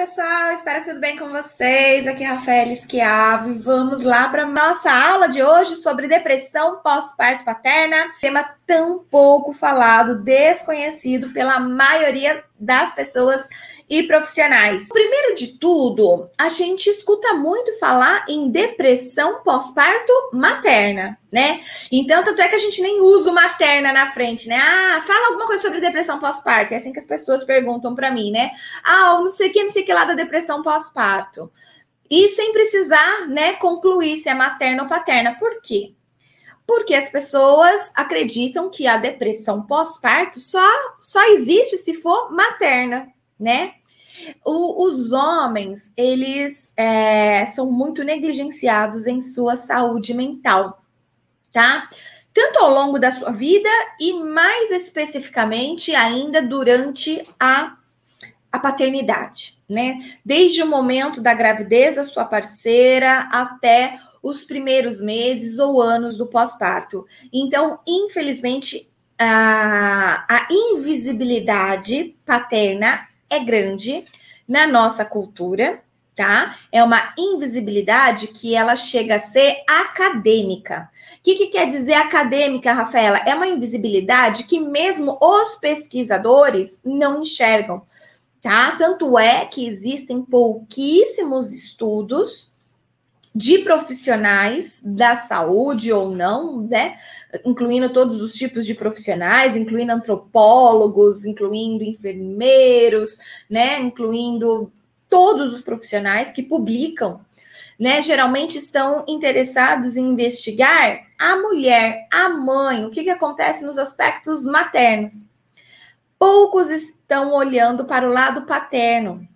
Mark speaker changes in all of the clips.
Speaker 1: pessoal, espero que tudo bem com vocês. Aqui é Rafael Esquiave. Vamos lá para nossa aula de hoje sobre depressão pós-parto paterna. Tema tão pouco falado, desconhecido pela maioria das pessoas e profissionais. Primeiro de tudo, a gente escuta muito falar em depressão pós-parto materna, né? Então, tanto é que a gente nem usa materna na frente, né? Ah, fala alguma coisa sobre depressão pós-parto. É assim que as pessoas perguntam para mim, né? Ah, não sei o que, não sei o que lá da depressão pós-parto. E sem precisar, né, concluir se é materna ou paterna. Por quê? Porque as pessoas acreditam que a depressão pós-parto só, só existe se for materna, né? O, os homens, eles é, são muito negligenciados em sua saúde mental, tá? Tanto ao longo da sua vida e mais especificamente ainda durante a, a paternidade, né? Desde o momento da gravidez da sua parceira até os primeiros meses ou anos do pós-parto. Então, infelizmente, a, a invisibilidade paterna é grande na nossa cultura, tá? É uma invisibilidade que ela chega a ser acadêmica. O que, que quer dizer acadêmica, Rafaela? É uma invisibilidade que mesmo os pesquisadores não enxergam, tá? Tanto é que existem pouquíssimos estudos de profissionais da saúde ou não, né? Incluindo todos os tipos de profissionais, incluindo antropólogos, incluindo enfermeiros, né? Incluindo todos os profissionais que publicam, né? Geralmente estão interessados em investigar a mulher, a mãe, o que, que acontece nos aspectos maternos. Poucos estão olhando para o lado paterno,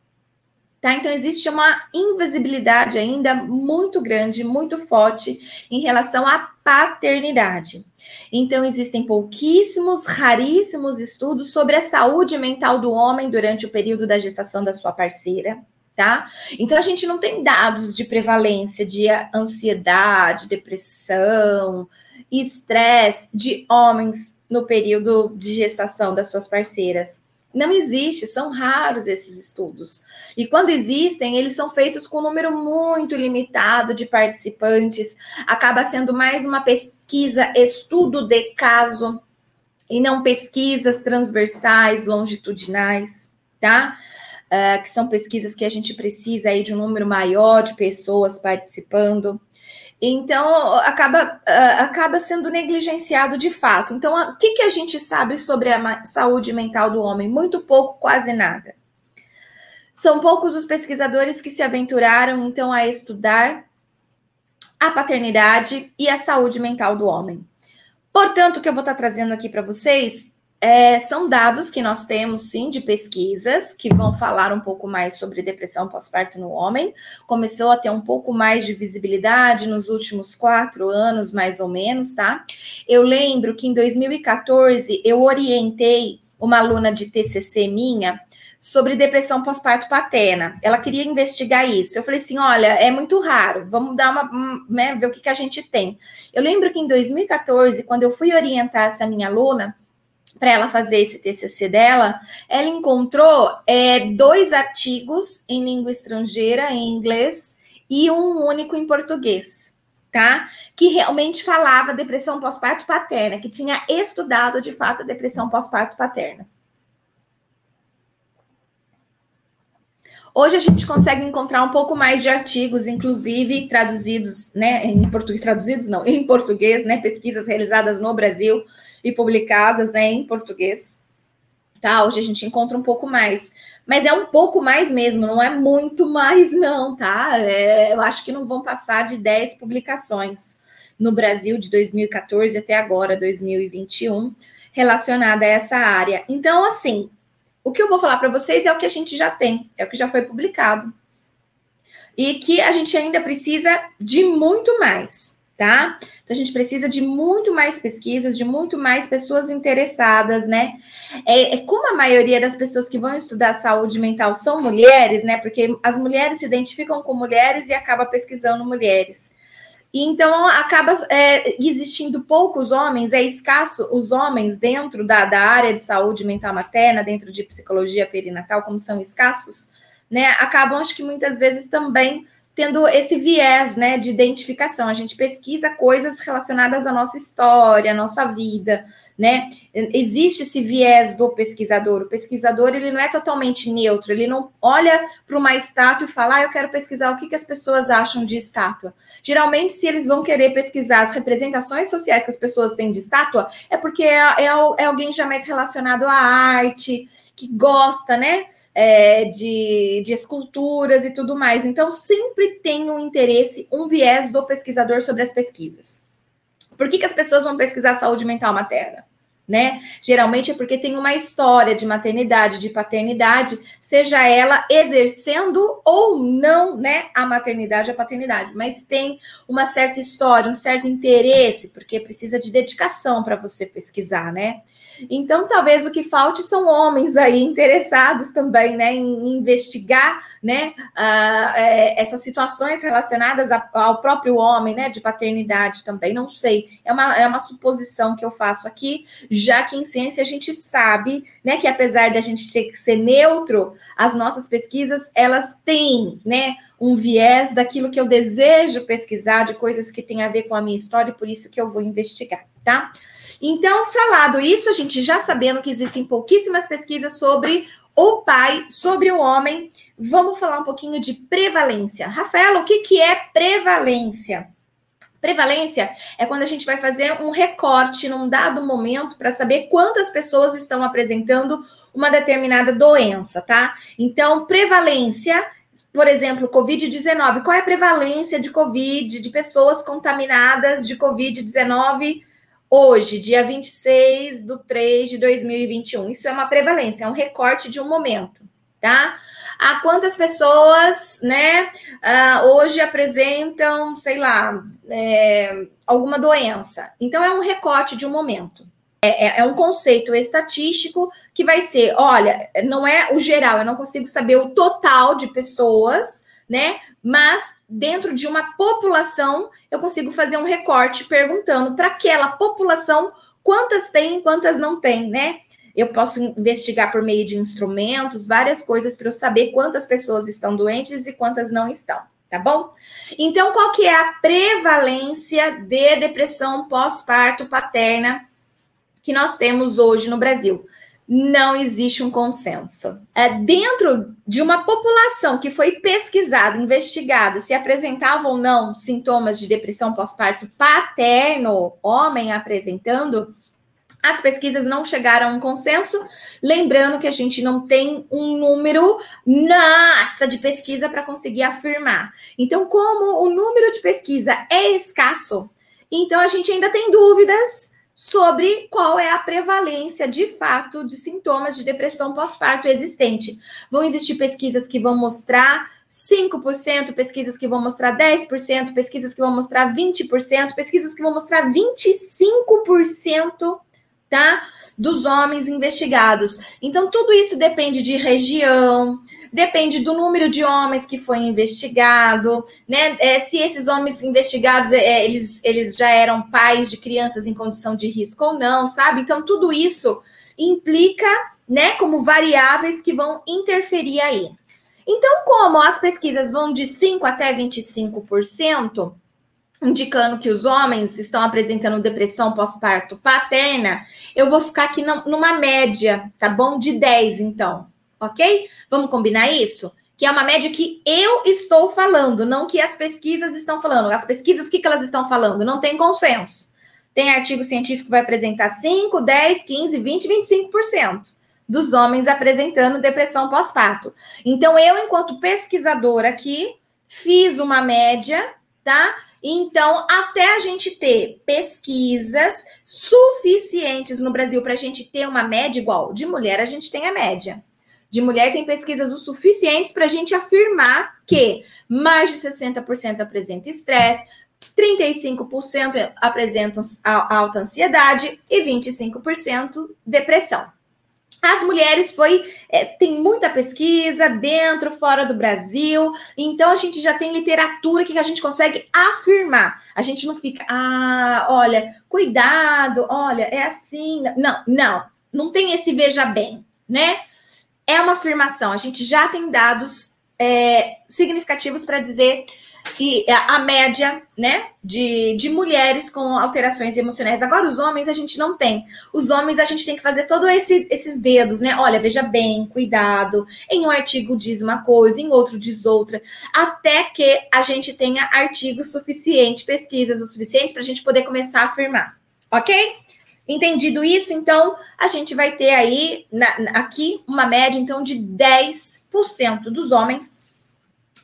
Speaker 1: Tá? Então, existe uma invisibilidade ainda muito grande, muito forte em relação à paternidade. Então, existem pouquíssimos, raríssimos estudos sobre a saúde mental do homem durante o período da gestação da sua parceira. Tá? Então a gente não tem dados de prevalência de ansiedade, depressão, estresse de homens no período de gestação das suas parceiras. Não existe, são raros esses estudos. E quando existem, eles são feitos com um número muito limitado de participantes. Acaba sendo mais uma pesquisa, estudo de caso, e não pesquisas transversais, longitudinais, tá? Uh, que são pesquisas que a gente precisa aí de um número maior de pessoas participando. Então, acaba, uh, acaba sendo negligenciado de fato. Então, o que, que a gente sabe sobre a saúde mental do homem? Muito pouco, quase nada. São poucos os pesquisadores que se aventuraram, então, a estudar a paternidade e a saúde mental do homem. Portanto, o que eu vou estar trazendo aqui para vocês é, são dados que nós temos, sim, de pesquisas que vão falar um pouco mais sobre depressão pós-parto no homem. Começou a ter um pouco mais de visibilidade nos últimos quatro anos, mais ou menos, tá? Eu lembro que em 2014 eu orientei uma aluna de TCC minha sobre depressão pós-parto paterna. Ela queria investigar isso. Eu falei assim: olha, é muito raro, vamos dar uma, né, ver o que, que a gente tem. Eu lembro que em 2014, quando eu fui orientar essa minha aluna, para ela fazer esse TCC dela, ela encontrou é, dois artigos em língua estrangeira, em inglês, e um único em português, tá? Que realmente falava depressão pós-parto paterna, que tinha estudado de fato a depressão pós-parto paterna. Hoje a gente consegue encontrar um pouco mais de artigos, inclusive traduzidos, né, em português, traduzidos não, em português, né, pesquisas realizadas no Brasil e publicadas, né, em português. Tá, hoje a gente encontra um pouco mais, mas é um pouco mais mesmo, não é muito mais não, tá? É, eu acho que não vão passar de 10 publicações no Brasil de 2014 até agora, 2021, relacionada a essa área. Então, assim, o que eu vou falar para vocês é o que a gente já tem, é o que já foi publicado. E que a gente ainda precisa de muito mais, tá? Então a gente precisa de muito mais pesquisas, de muito mais pessoas interessadas, né? É, é, como a maioria das pessoas que vão estudar saúde mental são mulheres, né? Porque as mulheres se identificam com mulheres e acaba pesquisando mulheres. E então acaba é, existindo poucos homens, é escasso os homens dentro da, da área de saúde mental materna, dentro de psicologia perinatal, como são escassos, né, acabam, acho que muitas vezes também tendo esse viés, né, de identificação. A gente pesquisa coisas relacionadas à nossa história, à nossa vida, né? Existe esse viés do pesquisador. O pesquisador, ele não é totalmente neutro, ele não olha para uma estátua e fala, ah, eu quero pesquisar o que, que as pessoas acham de estátua. Geralmente, se eles vão querer pesquisar as representações sociais que as pessoas têm de estátua, é porque é, é, é alguém já mais relacionado à arte, que gosta, né? É, de, de esculturas e tudo mais. Então, sempre tem um interesse, um viés do pesquisador sobre as pesquisas. Por que, que as pessoas vão pesquisar saúde mental materna? Né? Geralmente é porque tem uma história de maternidade, de paternidade, seja ela exercendo ou não, né, a maternidade ou a paternidade, mas tem uma certa história, um certo interesse, porque precisa de dedicação para você pesquisar, né? Então, talvez o que falte são homens aí interessados também, né, em investigar, né, uh, é, essas situações relacionadas a, ao próprio homem, né, de paternidade também. Não sei, é uma, é uma suposição que eu faço aqui, já que em ciência a gente sabe, né, que apesar de a gente ter que ser neutro, as nossas pesquisas elas têm, né, um viés daquilo que eu desejo pesquisar, de coisas que têm a ver com a minha história, e por isso que eu vou investigar, tá? Então, falado isso, a gente já sabendo que existem pouquíssimas pesquisas sobre o pai, sobre o homem, vamos falar um pouquinho de prevalência. Rafaela, o que, que é prevalência? Prevalência é quando a gente vai fazer um recorte num dado momento para saber quantas pessoas estão apresentando uma determinada doença, tá? Então, prevalência por exemplo, Covid-19, qual é a prevalência de Covid, de pessoas contaminadas de Covid-19 hoje, dia 26 de 3 de 2021? Isso é uma prevalência, é um recorte de um momento, tá? A quantas pessoas, né, uh, hoje apresentam, sei lá, é, alguma doença. Então, é um recorte de um momento. É, é, é, um conceito estatístico que vai ser, olha, não é o geral, eu não consigo saber o total de pessoas, né? Mas dentro de uma população, eu consigo fazer um recorte perguntando para aquela população quantas tem, quantas não tem, né? Eu posso investigar por meio de instrumentos, várias coisas para eu saber quantas pessoas estão doentes e quantas não estão, tá bom? Então, qual que é a prevalência de depressão pós-parto paterna que nós temos hoje no Brasil. Não existe um consenso. É, dentro de uma população que foi pesquisada, investigada, se apresentava ou não sintomas de depressão pós-parto paterno, homem apresentando, as pesquisas não chegaram a um consenso, lembrando que a gente não tem um número nossa de pesquisa para conseguir afirmar. Então, como o número de pesquisa é escasso, então a gente ainda tem dúvidas sobre qual é a prevalência de fato de sintomas de depressão pós-parto existente. Vão existir pesquisas que vão mostrar 5%, pesquisas que vão mostrar 10%, pesquisas que vão mostrar 20%, pesquisas que vão mostrar 25%, tá? Dos homens investigados. Então, tudo isso depende de região, depende do número de homens que foi investigado, né? É, se esses homens investigados, é, é, eles, eles já eram pais de crianças em condição de risco ou não, sabe? Então, tudo isso implica, né, como variáveis que vão interferir aí. Então, como as pesquisas vão de 5 até 25%, indicando que os homens estão apresentando depressão pós-parto paterna, eu vou ficar aqui numa média, tá bom? De 10, então, ok? Vamos combinar isso? Que é uma média que eu estou falando, não que as pesquisas estão falando. As pesquisas, o que, que elas estão falando? Não tem consenso. Tem artigo científico que vai apresentar 5, 10, 15, 20, 25% dos homens apresentando depressão pós-parto. Então, eu, enquanto pesquisadora aqui, fiz uma média, tá? Então, até a gente ter pesquisas suficientes no Brasil para a gente ter uma média igual, de mulher a gente tem a média. De mulher tem pesquisas o suficientes para a gente afirmar que mais de 60% apresenta estresse, 35% apresentam alta ansiedade e 25% depressão. As mulheres foi é, tem muita pesquisa dentro, fora do Brasil, então a gente já tem literatura que a gente consegue afirmar. A gente não fica, ah, olha, cuidado, olha, é assim. Não, não, não tem esse veja bem, né? É uma afirmação. A gente já tem dados é, significativos para dizer e a média, né, de, de mulheres com alterações emocionais. Agora, os homens a gente não tem. Os homens a gente tem que fazer todos esse, esses dedos, né? Olha, veja bem, cuidado. Em um artigo diz uma coisa, em outro diz outra, até que a gente tenha artigos suficientes, pesquisas o suficientes para a gente poder começar a afirmar, ok? Entendido isso, então a gente vai ter aí na, aqui uma média então de 10% dos homens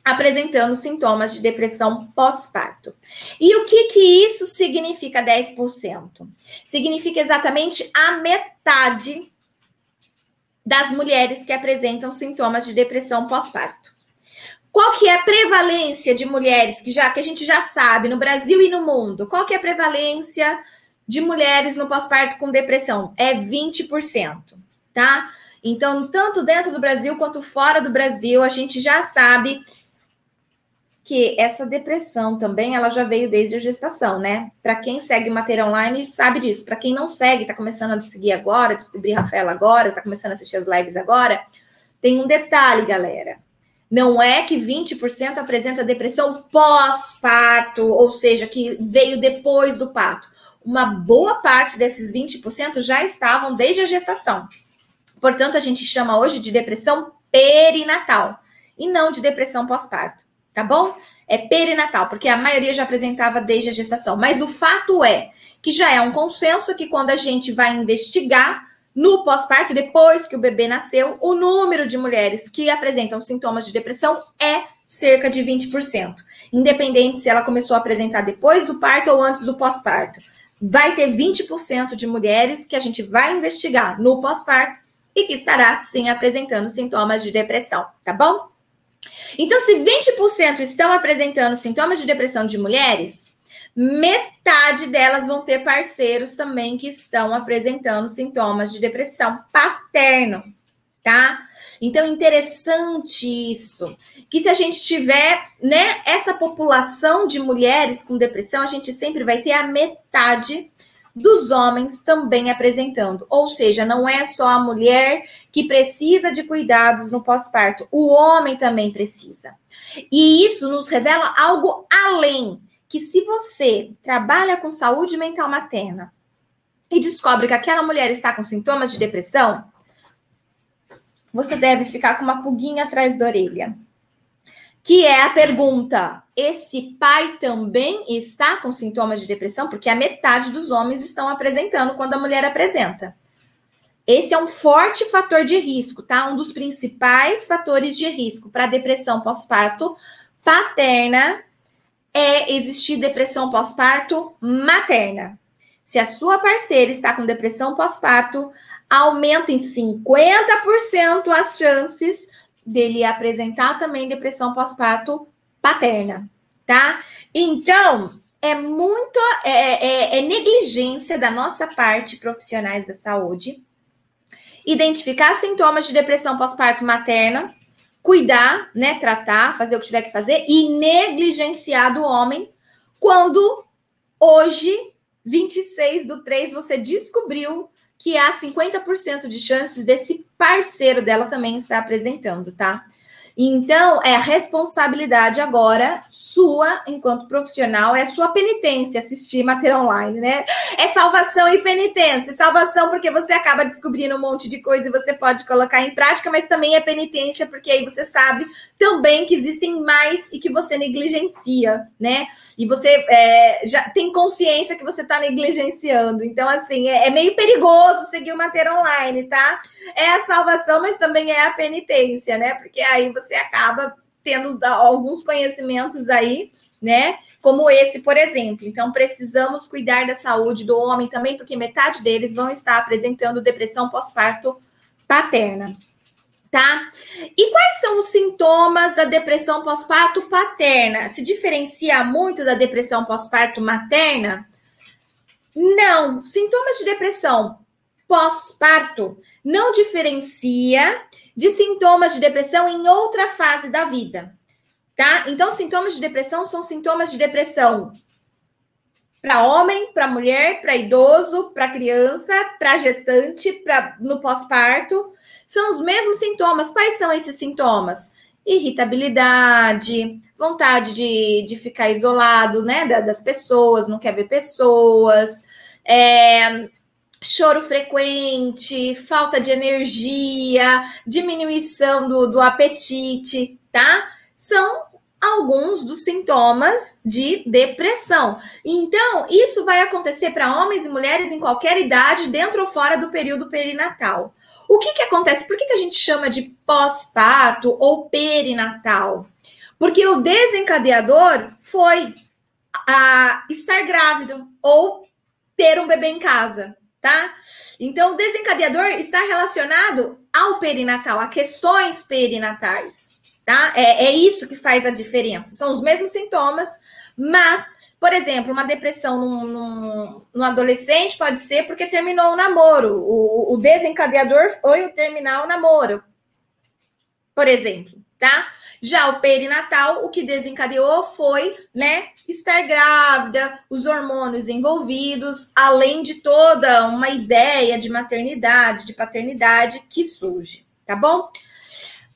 Speaker 1: apresentando sintomas de depressão pós-parto. E o que que isso significa 10%? Significa exatamente a metade das mulheres que apresentam sintomas de depressão pós-parto. Qual que é a prevalência de mulheres que já que a gente já sabe no Brasil e no mundo? Qual que é a prevalência de mulheres no pós-parto com depressão? É 20%, tá? Então, tanto dentro do Brasil quanto fora do Brasil, a gente já sabe que essa depressão também ela já veio desde a gestação, né? Para quem segue matéria online sabe disso. Para quem não segue, está começando a seguir agora, descobrir Rafaela agora, está começando a assistir as lives agora, tem um detalhe, galera. Não é que 20% apresenta depressão pós-parto, ou seja, que veio depois do parto. Uma boa parte desses 20% já estavam desde a gestação. Portanto, a gente chama hoje de depressão perinatal e não de depressão pós-parto tá bom? É perinatal, porque a maioria já apresentava desde a gestação. Mas o fato é que já é um consenso que quando a gente vai investigar no pós-parto, depois que o bebê nasceu, o número de mulheres que apresentam sintomas de depressão é cerca de 20%, independente se ela começou a apresentar depois do parto ou antes do pós-parto. Vai ter 20% de mulheres que a gente vai investigar no pós-parto e que estará sim apresentando sintomas de depressão, tá bom? Então, se 20% estão apresentando sintomas de depressão de mulheres, metade delas vão ter parceiros também que estão apresentando sintomas de depressão paterno, tá? Então, interessante isso. Que se a gente tiver, né, essa população de mulheres com depressão, a gente sempre vai ter a metade dos homens também apresentando. Ou seja, não é só a mulher que precisa de cuidados no pós-parto, o homem também precisa. E isso nos revela algo além, que se você trabalha com saúde mental materna e descobre que aquela mulher está com sintomas de depressão, você deve ficar com uma pulguinha atrás da orelha que é a pergunta: esse pai também está com sintomas de depressão? Porque a metade dos homens estão apresentando quando a mulher apresenta. Esse é um forte fator de risco, tá? Um dos principais fatores de risco para depressão pós-parto paterna é existir depressão pós-parto materna. Se a sua parceira está com depressão pós-parto, aumenta em 50% as chances dele apresentar também depressão pós-parto paterna, tá? Então, é muito é, é, é, negligência da nossa parte, profissionais da saúde, identificar sintomas de depressão pós-parto materna, cuidar, né, tratar, fazer o que tiver que fazer e negligenciar do homem quando hoje, 26 do 3, você descobriu que há 50% de chances desse parceiro dela também estar apresentando, tá? Então, é a responsabilidade agora sua, enquanto profissional, é sua penitência assistir matéria online, né? É salvação e penitência. Salvação porque você acaba descobrindo um monte de coisa e você pode colocar em prática, mas também é penitência porque aí você sabe também que existem mais e que você negligencia, né? E você é, já tem consciência que você está negligenciando. Então, assim, é, é meio perigoso seguir o matéria online, tá? É a salvação, mas também é a penitência, né? Porque aí você você acaba tendo alguns conhecimentos aí, né? Como esse, por exemplo. Então, precisamos cuidar da saúde do homem também, porque metade deles vão estar apresentando depressão pós-parto paterna. Tá? E quais são os sintomas da depressão pós-parto paterna? Se diferencia muito da depressão pós-parto materna? Não. Sintomas de depressão pós-parto não diferencia de sintomas de depressão em outra fase da vida, tá? Então, sintomas de depressão são sintomas de depressão para homem, para mulher, para idoso, para criança, para gestante, para no pós-parto, são os mesmos sintomas. Quais são esses sintomas? irritabilidade, vontade de, de ficar isolado, né, das pessoas, não quer ver pessoas, é, choro frequente, falta de energia, diminuição do, do apetite, tá? São alguns dos sintomas de depressão. Então, isso vai acontecer para homens e mulheres em qualquer idade, dentro ou fora do período perinatal. O que, que acontece? Por que, que a gente chama de pós-parto ou perinatal? Porque o desencadeador foi a estar grávido ou ter um bebê em casa, tá? Então, o desencadeador está relacionado ao perinatal, a questões perinatais tá? É, é isso que faz a diferença. São os mesmos sintomas, mas, por exemplo, uma depressão num, num, num adolescente pode ser porque terminou o namoro. O, o desencadeador foi o terminar o namoro, por exemplo, tá? Já o perinatal, o que desencadeou foi, né, estar grávida, os hormônios envolvidos, além de toda uma ideia de maternidade, de paternidade que surge, tá bom?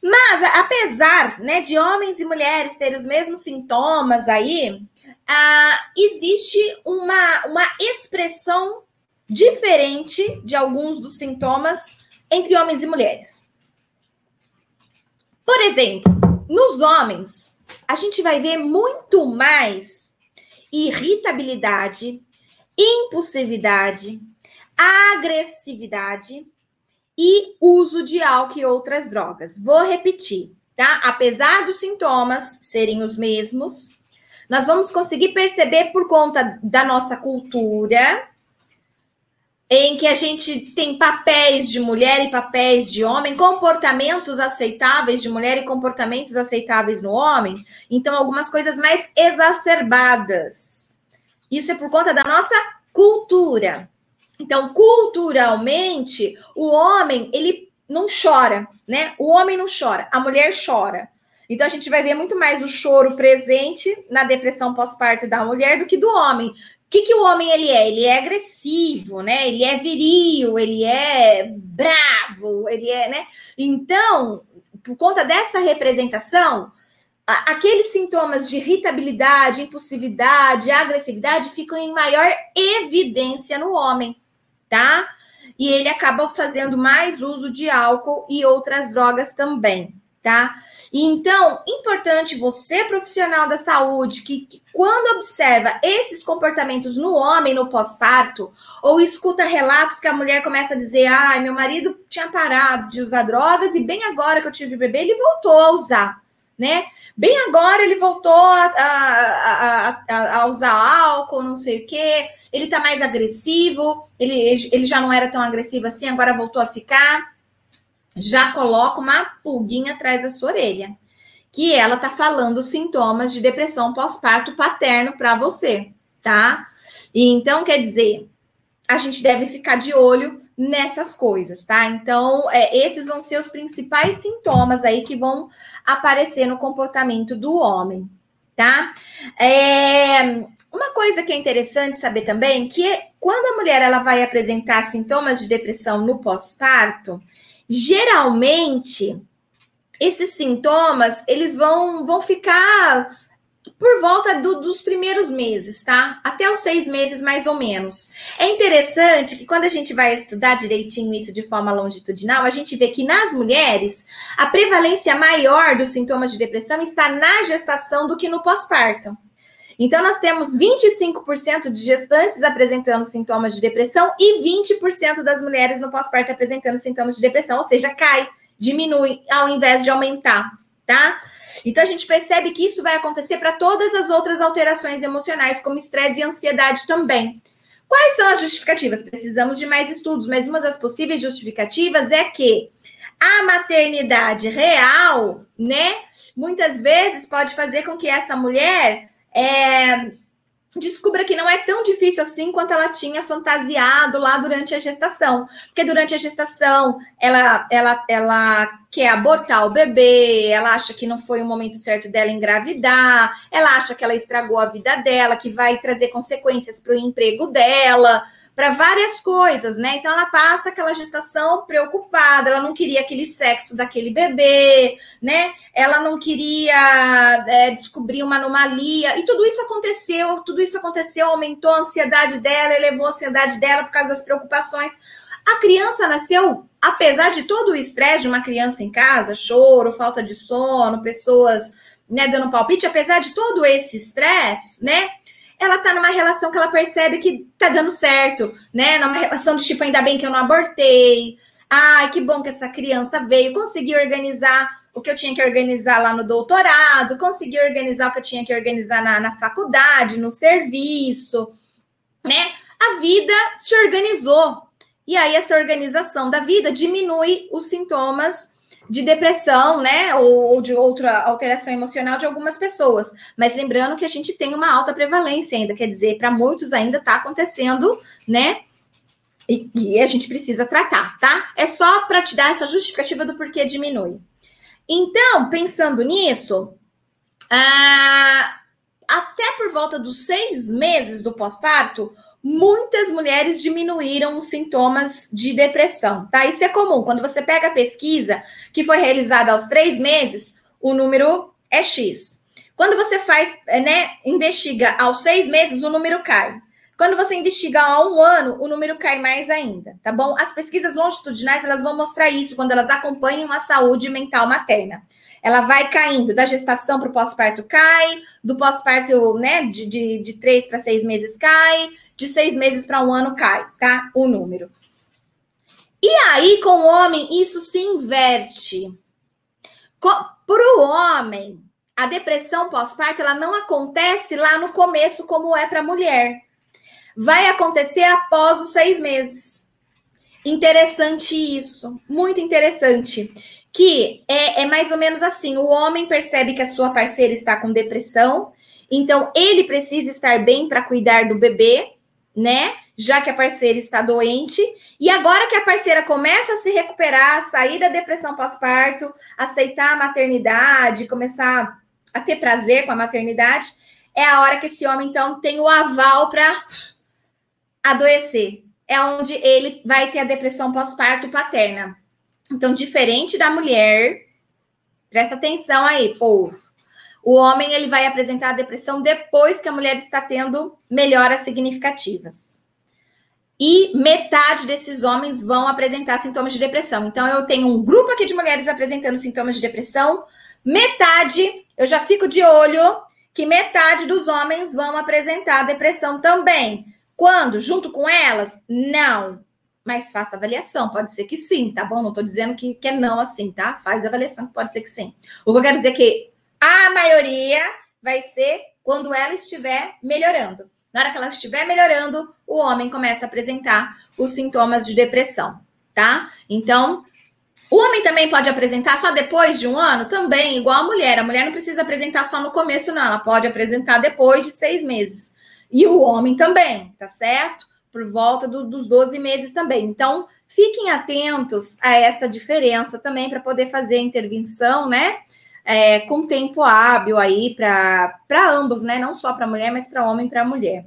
Speaker 1: Mas, apesar né, de homens e mulheres terem os mesmos sintomas aí, ah, existe uma, uma expressão diferente de alguns dos sintomas entre homens e mulheres. Por exemplo, nos homens, a gente vai ver muito mais irritabilidade, impulsividade, agressividade e uso de álcool e outras drogas. Vou repetir, tá? Apesar dos sintomas serem os mesmos, nós vamos conseguir perceber por conta da nossa cultura, em que a gente tem papéis de mulher e papéis de homem, comportamentos aceitáveis de mulher e comportamentos aceitáveis no homem, então algumas coisas mais exacerbadas. Isso é por conta da nossa cultura. Então, culturalmente, o homem, ele não chora, né? O homem não chora, a mulher chora. Então, a gente vai ver muito mais o choro presente na depressão pós-parto da mulher do que do homem. Que, que o homem ele é? Ele é agressivo, né? Ele é viril, ele é bravo, ele é, né? Então, por conta dessa representação, aqueles sintomas de irritabilidade, impulsividade, agressividade ficam em maior evidência no homem tá? E ele acaba fazendo mais uso de álcool e outras drogas também, tá? Então, importante você, profissional da saúde, que, que quando observa esses comportamentos no homem no pós-parto, ou escuta relatos que a mulher começa a dizer: ai, ah, meu marido tinha parado de usar drogas e bem agora que eu tive bebê, ele voltou a usar né? Bem agora ele voltou a, a, a, a, usar álcool, não sei o quê, ele tá mais agressivo, ele, ele já não era tão agressivo assim, agora voltou a ficar. Já coloca uma pulguinha atrás da sua orelha, que ela tá falando sintomas de depressão pós-parto paterno para você, tá? E então, quer dizer, a gente deve ficar de olho nessas coisas, tá? Então, é, esses vão ser os principais sintomas aí que vão aparecer no comportamento do homem, tá? É, uma coisa que é interessante saber também que quando a mulher ela vai apresentar sintomas de depressão no pós-parto, geralmente esses sintomas eles vão, vão ficar por volta do, dos primeiros meses, tá? Até os seis meses, mais ou menos. É interessante que quando a gente vai estudar direitinho isso de forma longitudinal, a gente vê que nas mulheres a prevalência maior dos sintomas de depressão está na gestação do que no pós-parto. Então, nós temos 25% de gestantes apresentando sintomas de depressão e 20% das mulheres no pós-parto apresentando sintomas de depressão, ou seja, cai, diminui ao invés de aumentar, tá? Então a gente percebe que isso vai acontecer para todas as outras alterações emocionais, como estresse e ansiedade também. Quais são as justificativas? Precisamos de mais estudos, mas uma das possíveis justificativas é que a maternidade real, né, muitas vezes pode fazer com que essa mulher é, descubra que não é tão difícil assim quanto ela tinha fantasiado lá durante a gestação. Porque durante a gestação, ela, ela, ela quer abortar o bebê, ela acha que não foi o momento certo dela engravidar, ela acha que ela estragou a vida dela, que vai trazer consequências para o emprego dela, para várias coisas, né? Então ela passa aquela gestação preocupada, ela não queria aquele sexo daquele bebê, né? Ela não queria é, descobrir uma anomalia, e tudo isso aconteceu, tudo isso aconteceu, aumentou a ansiedade dela, elevou a ansiedade dela por causa das preocupações. A criança nasceu, apesar de todo o estresse de uma criança em casa, choro, falta de sono, pessoas né, dando palpite, apesar de todo esse estresse, né? Ela tá numa relação que ela percebe que tá dando certo, né? Numa relação do tipo, ainda bem que eu não abortei. Ai, que bom que essa criança veio, consegui organizar o que eu tinha que organizar lá no doutorado, consegui organizar o que eu tinha que organizar na, na faculdade, no serviço, né? A vida se organizou. E aí, essa organização da vida diminui os sintomas de depressão, né, ou, ou, de outra alteração emocional de algumas pessoas. Mas lembrando que a gente tem uma alta prevalência ainda, quer dizer, para muitos ainda está acontecendo, né? E, e, a gente precisa tratar, tá? É só para te dar essa justificativa do porquê diminui. Então, pensando nisso, ah, até por volta dos seis meses do pós-parto, muitas mulheres diminuíram os sintomas de depressão, tá? Isso é comum. Quando você pega a pesquisa que foi realizada aos três meses, o número é X. Quando você faz, né, investiga aos seis meses, o número cai. Quando você investiga há um ano, o número cai mais ainda, tá bom? As pesquisas longitudinais, elas vão mostrar isso quando elas acompanham a saúde mental materna ela vai caindo da gestação para o pós-parto cai, do pós-parto, né, de, de, de três para seis meses cai, de seis meses para um ano cai, tá? O número. E aí, com o homem, isso se inverte. Para o homem, a depressão pós-parto, ela não acontece lá no começo, como é para a mulher. Vai acontecer após os seis meses. Interessante isso, muito interessante que é, é mais ou menos assim: o homem percebe que a sua parceira está com depressão, então ele precisa estar bem para cuidar do bebê, né? Já que a parceira está doente. E agora que a parceira começa a se recuperar, sair da depressão pós-parto, aceitar a maternidade, começar a ter prazer com a maternidade, é a hora que esse homem, então, tem o aval para adoecer. É onde ele vai ter a depressão pós-parto paterna. Então, diferente da mulher, presta atenção aí, povo. O homem ele vai apresentar a depressão depois que a mulher está tendo melhoras significativas. E metade desses homens vão apresentar sintomas de depressão. Então, eu tenho um grupo aqui de mulheres apresentando sintomas de depressão. Metade, eu já fico de olho que metade dos homens vão apresentar depressão também. Quando? Junto com elas? Não mas faça avaliação. Pode ser que sim, tá bom? Não estou dizendo que, que é não assim, tá? Faz avaliação, pode ser que sim. O que eu quero dizer é que a maioria vai ser quando ela estiver melhorando. Na hora que ela estiver melhorando, o homem começa a apresentar os sintomas de depressão, tá? Então, o homem também pode apresentar só depois de um ano? Também, igual a mulher. A mulher não precisa apresentar só no começo, não. Ela pode apresentar depois de seis meses. E o homem também, tá certo? por volta do, dos 12 meses também. Então, fiquem atentos a essa diferença também para poder fazer a intervenção, né? É, com tempo hábil aí para ambos, né? Não só para mulher, mas para homem e para mulher.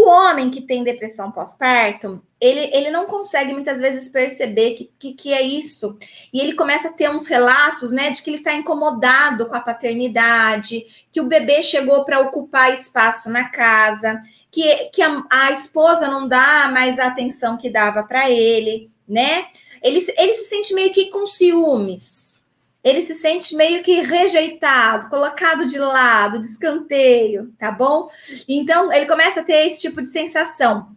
Speaker 1: O homem que tem depressão pós-parto, ele, ele não consegue muitas vezes perceber que, que, que, é isso. E ele começa a ter uns relatos, né, de que ele está incomodado com a paternidade, que o bebê chegou para ocupar espaço na casa, que, que a, a esposa não dá mais a atenção que dava para ele, né? Ele, ele se sente meio que com ciúmes ele se sente meio que rejeitado, colocado de lado, de escanteio, tá bom? Então, ele começa a ter esse tipo de sensação.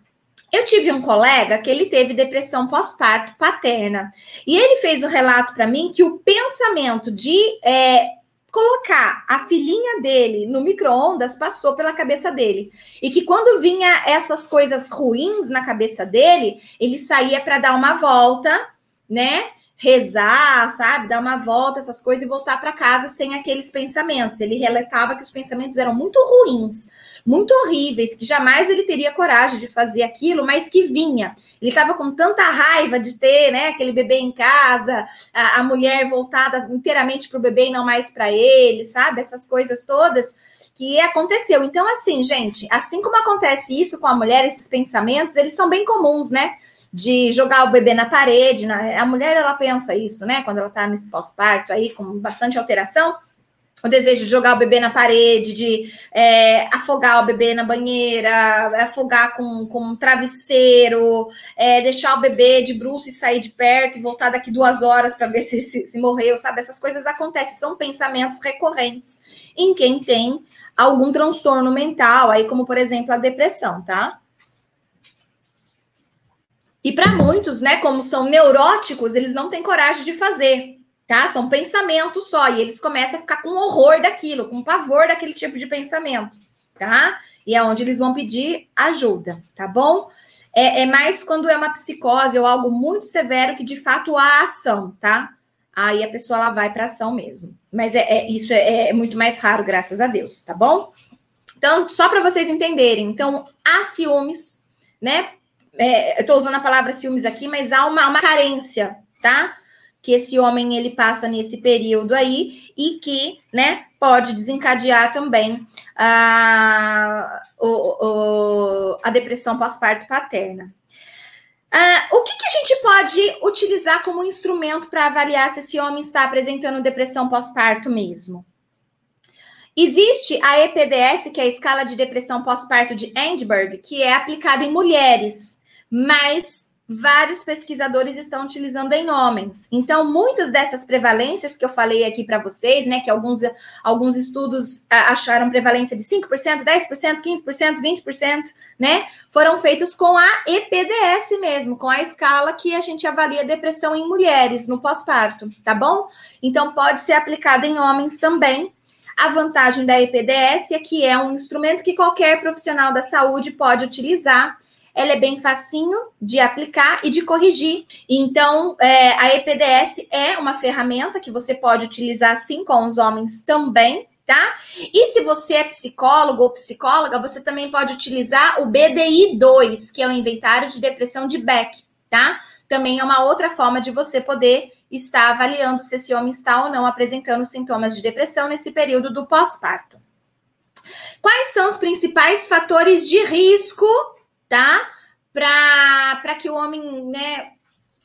Speaker 1: Eu tive um colega que ele teve depressão pós-parto paterna e ele fez o relato para mim que o pensamento de é, colocar a filhinha dele no micro-ondas passou pela cabeça dele. E que quando vinha essas coisas ruins na cabeça dele, ele saía para dar uma volta, né? Rezar, sabe? Dar uma volta, essas coisas e voltar para casa sem aqueles pensamentos. Ele relatava que os pensamentos eram muito ruins, muito horríveis, que jamais ele teria coragem de fazer aquilo, mas que vinha. Ele estava com tanta raiva de ter, né, aquele bebê em casa, a, a mulher voltada inteiramente para o bebê e não mais para ele, sabe? Essas coisas todas que aconteceu. Então, assim, gente, assim como acontece isso com a mulher, esses pensamentos, eles são bem comuns, né? De jogar o bebê na parede. Na, a mulher, ela pensa isso, né? Quando ela tá nesse pós-parto aí, com bastante alteração, o desejo de jogar o bebê na parede, de é, afogar o bebê na banheira, afogar com, com um travesseiro, é, deixar o bebê de bruxo e sair de perto e voltar daqui duas horas para ver se, se, se morreu, sabe? Essas coisas acontecem, são pensamentos recorrentes em quem tem algum transtorno mental, aí como por exemplo a depressão, tá? E para muitos, né, como são neuróticos, eles não têm coragem de fazer, tá? São pensamentos só, e eles começam a ficar com horror daquilo, com pavor daquele tipo de pensamento, tá? E é onde eles vão pedir ajuda, tá bom? É, é mais quando é uma psicose ou algo muito severo que de fato há ação, tá? Aí a pessoa ela vai para ação mesmo. Mas é, é isso é, é muito mais raro, graças a Deus, tá bom? Então, só para vocês entenderem, então há ciúmes, né? É, eu estou usando a palavra ciúmes aqui, mas há uma, uma carência, tá? Que esse homem ele passa nesse período aí e que, né, pode desencadear também a, o, o, a depressão pós-parto paterna. Ah, o que, que, a gente pode utilizar como instrumento para avaliar se esse homem está apresentando depressão pós-parto mesmo? Existe a EPDS, que é a escala de depressão pós-parto de Edinburgh, que é aplicada em mulheres mas vários pesquisadores estão utilizando em homens. Então, muitas dessas prevalências que eu falei aqui para vocês, né, que alguns, alguns estudos acharam prevalência de 5%, 10%, 15%, 20%, né, foram feitos com a EPDS mesmo, com a escala que a gente avalia depressão em mulheres no pós-parto, tá bom? Então, pode ser aplicada em homens também. A vantagem da EPDS é que é um instrumento que qualquer profissional da saúde pode utilizar ela é bem facinho de aplicar e de corrigir. Então, é, a EPDS é uma ferramenta que você pode utilizar sim com os homens também, tá? E se você é psicólogo ou psicóloga, você também pode utilizar o BDI-2, que é o Inventário de Depressão de Beck, tá? Também é uma outra forma de você poder estar avaliando se esse homem está ou não apresentando sintomas de depressão nesse período do pós-parto. Quais são os principais fatores de risco tá? Para que o homem, né,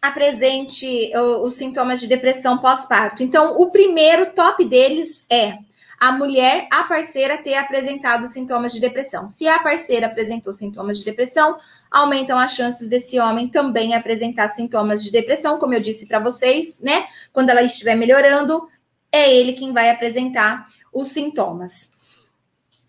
Speaker 1: apresente os sintomas de depressão pós-parto. Então, o primeiro top deles é a mulher, a parceira, ter apresentado sintomas de depressão. Se a parceira apresentou sintomas de depressão, aumentam as chances desse homem também apresentar sintomas de depressão, como eu disse para vocês, né? Quando ela estiver melhorando, é ele quem vai apresentar os sintomas.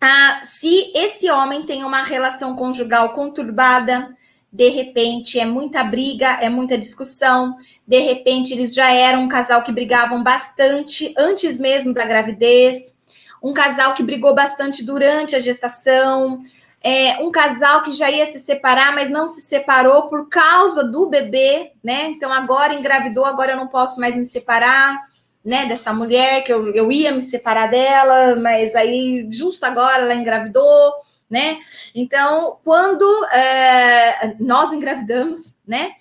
Speaker 1: Ah, se esse homem tem uma relação conjugal conturbada, de repente é muita briga, é muita discussão, de repente eles já eram um casal que brigavam bastante antes mesmo da gravidez, um casal que brigou bastante durante a gestação, é, um casal que já ia se separar, mas não se separou por causa do bebê, né? Então agora engravidou, agora eu não posso mais me separar né, dessa mulher, que eu, eu ia me separar dela, mas aí justo agora ela engravidou, né? Então, quando é, nós engravidamos, né?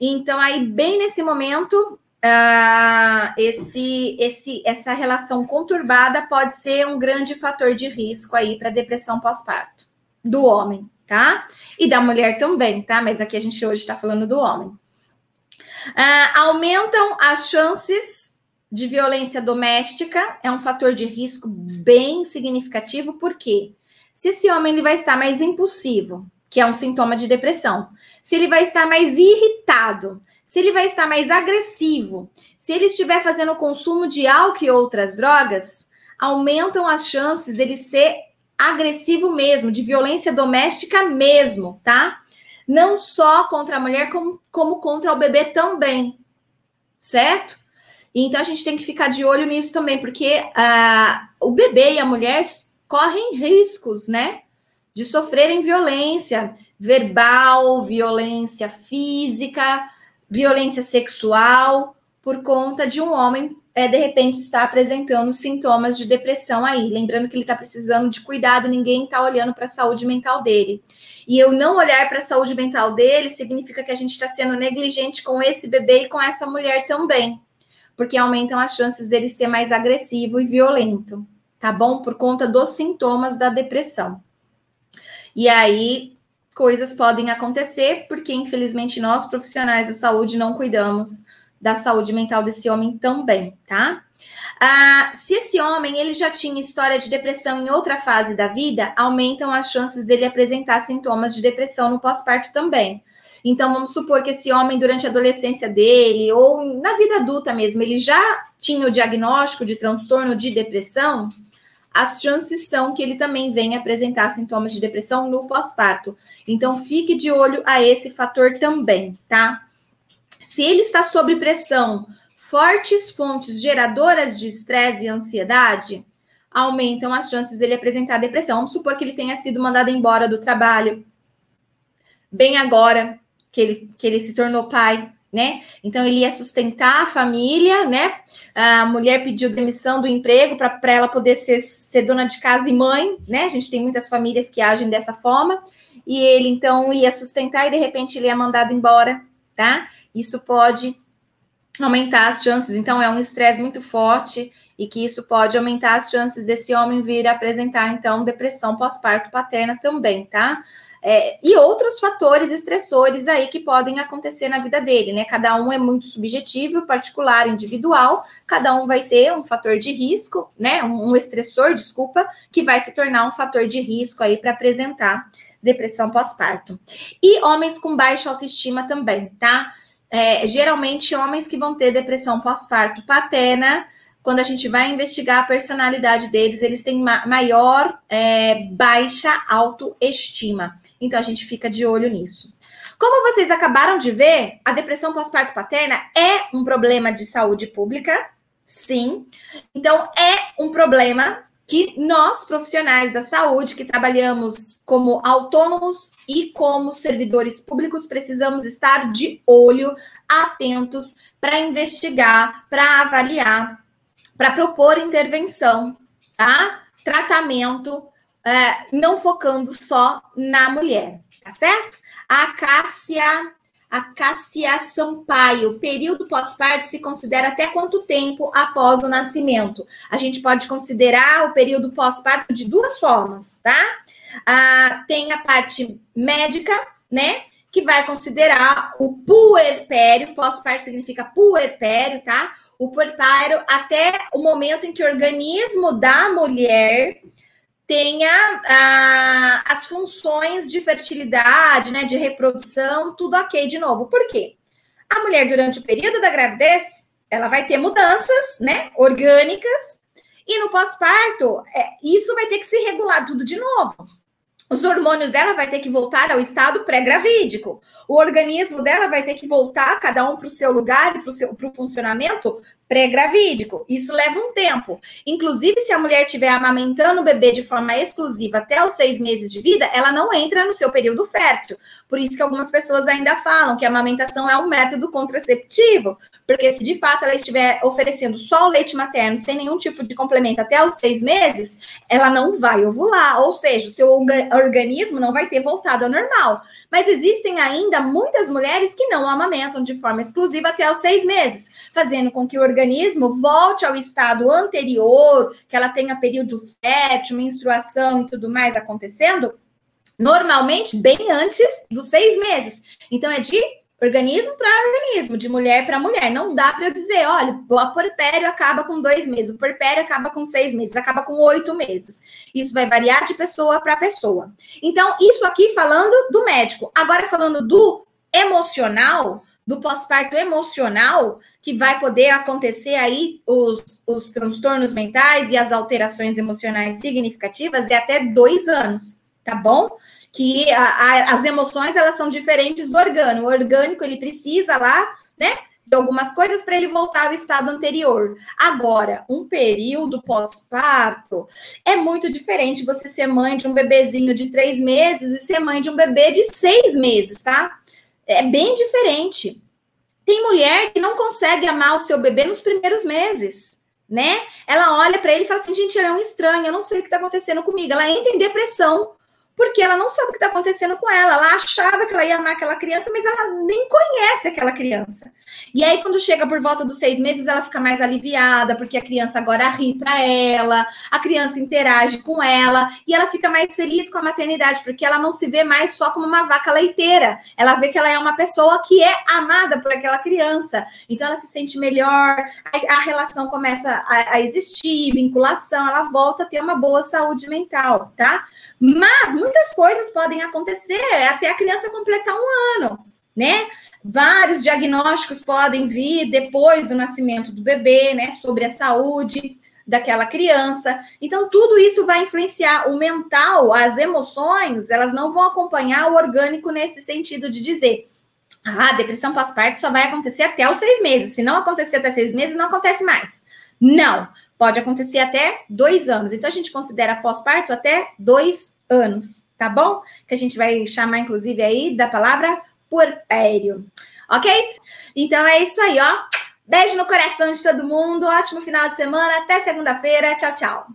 Speaker 1: Então, aí, bem nesse momento, uh, esse, esse, essa relação conturbada pode ser um grande fator de risco aí para depressão pós-parto do homem, tá? E da mulher também, tá? Mas aqui a gente hoje está falando do homem. Uh, aumentam as chances de violência doméstica é um fator de risco bem significativo, porque se esse homem ele vai estar mais impulsivo, que é um sintoma de depressão, se ele vai estar mais irritado, se ele vai estar mais agressivo, se ele estiver fazendo consumo de álcool e outras drogas, aumentam as chances dele ser agressivo mesmo, de violência doméstica mesmo, tá? Não só contra a mulher, como, como contra o bebê também, certo? Então a gente tem que ficar de olho nisso também, porque uh, o bebê e a mulher correm riscos, né? De sofrerem violência verbal, violência física, violência sexual, por conta de um homem é, de repente está apresentando sintomas de depressão aí. Lembrando que ele está precisando de cuidado, ninguém está olhando para a saúde mental dele. E eu não olhar para a saúde mental dele significa que a gente está sendo negligente com esse bebê e com essa mulher também, porque aumentam as chances dele ser mais agressivo e violento, tá bom? Por conta dos sintomas da depressão. E aí, coisas podem acontecer, porque infelizmente nós profissionais da saúde não cuidamos da saúde mental desse homem também, tá? Ah, se esse homem ele já tinha história de depressão em outra fase da vida, aumentam as chances dele apresentar sintomas de depressão no pós-parto também. Então, vamos supor que esse homem, durante a adolescência dele, ou na vida adulta mesmo, ele já tinha o diagnóstico de transtorno de depressão, as chances são que ele também venha apresentar sintomas de depressão no pós-parto. Então, fique de olho a esse fator também, tá? Se ele está sob pressão, fortes fontes geradoras de estresse e ansiedade aumentam as chances dele apresentar depressão. Vamos supor que ele tenha sido mandado embora do trabalho bem agora que ele, que ele se tornou pai, né? Então ele ia sustentar a família, né? A mulher pediu demissão do emprego para ela poder ser, ser dona de casa e mãe, né? A gente tem muitas famílias que agem dessa forma. E ele então ia sustentar e de repente ele é mandado embora, tá? isso pode aumentar as chances. Então, é um estresse muito forte e que isso pode aumentar as chances desse homem vir apresentar, então, depressão pós-parto paterna também, tá? É, e outros fatores estressores aí que podem acontecer na vida dele, né? Cada um é muito subjetivo, particular, individual, cada um vai ter um fator de risco, né? Um, estressor, desculpa, que vai se tornar um fator de risco aí para apresentar depressão pós-parto. E homens com baixa autoestima também, tá? é, geralmente homens que vão ter depressão pós-parto paterna, quando a gente vai investigar a personalidade deles, eles têm ma maior é, baixa autoestima. Então a gente fica de olho nisso. Como vocês acabaram de ver, a depressão pós-parto paterna é um problema de saúde pública, sim. Então é um problema que nós, profissionais da saúde, que trabalhamos como autônomos e como servidores públicos, precisamos estar de olho, atentos para investigar, para avaliar, para propor intervenção, tá? Tratamento, é, não focando só na mulher, tá certo? A Cássia a Cássia Sampaio, período pós-parto se considera até quanto tempo após o nascimento? A gente pode considerar o período pós-parto de duas formas, tá? Ah, tem a parte médica, né? Que vai considerar o puerpério, pós-parto significa puerpério, tá? O puerpério até o momento em que o organismo da mulher tenha ah, as funções de fertilidade, né, de reprodução, tudo ok de novo. Por quê? A mulher, durante o período da gravidez, ela vai ter mudanças, né, orgânicas, e no pós-parto, é, isso vai ter que se regular tudo de novo. Os hormônios dela vai ter que voltar ao estado pré-gravídico. O organismo dela vai ter que voltar, cada um para o seu lugar para o funcionamento pré-gravídico. Isso leva um tempo. Inclusive, se a mulher estiver amamentando o bebê de forma exclusiva até os seis meses de vida, ela não entra no seu período fértil. Por isso que algumas pessoas ainda falam que a amamentação é um método contraceptivo, porque se de fato ela estiver oferecendo só o leite materno sem nenhum tipo de complemento até os seis meses, ela não vai ovular, ou seja, o seu organismo não vai ter voltado ao normal. Mas existem ainda muitas mulheres que não amamentam de forma exclusiva até os seis meses, fazendo com que o organismo volte ao estado anterior, que ela tenha período fértil, menstruação e tudo mais acontecendo, normalmente bem antes dos seis meses. Então, é de organismo para organismo, de mulher para mulher. Não dá para eu dizer, olha, o porpério acaba com dois meses, o porpério acaba com seis meses, acaba com oito meses. Isso vai variar de pessoa para pessoa. Então, isso aqui falando do médico. Agora, falando do emocional, do pós-parto emocional, que vai poder acontecer aí os, os transtornos mentais e as alterações emocionais significativas, é até dois anos, tá bom? Que a, a, as emoções elas são diferentes do orgânico. O orgânico ele precisa lá, né, de algumas coisas para ele voltar ao estado anterior. Agora, um período pós-parto é muito diferente você ser mãe de um bebezinho de três meses e ser mãe de um bebê de seis meses, tá? É bem diferente. Tem mulher que não consegue amar o seu bebê nos primeiros meses, né? Ela olha para ele e fala assim: gente, ele é um estranho, eu não sei o que está acontecendo comigo. Ela entra em depressão porque ela não sabe o que está acontecendo com ela. Ela achava que ela ia amar aquela criança, mas ela nem conhece aquela criança. E aí, quando chega por volta dos seis meses, ela fica mais aliviada, porque a criança agora ri para ela, a criança interage com ela, e ela fica mais feliz com a maternidade, porque ela não se vê mais só como uma vaca leiteira. Ela vê que ela é uma pessoa que é amada por aquela criança. Então, ela se sente melhor, a, relação começa a, a existir, vinculação, ela volta a ter uma boa saúde mental, tá? Mas muitas coisas podem acontecer até a criança completar um ano, né? Vários diagnósticos podem vir depois do nascimento do bebê, né? Sobre a saúde daquela criança. Então, tudo isso vai influenciar o mental, as emoções, elas não vão acompanhar o orgânico nesse sentido de dizer. Ah, depressão pós-parto só vai acontecer até os seis meses. Se não acontecer até seis meses, não acontece mais. Não, Pode acontecer até dois anos. Então, a gente considera pós-parto até dois anos, tá bom? Que a gente vai chamar, inclusive, aí da palavra puerpério. Ok? Então, é isso aí, ó. Beijo no coração de todo mundo. Ótimo final de semana. Até segunda-feira. Tchau, tchau.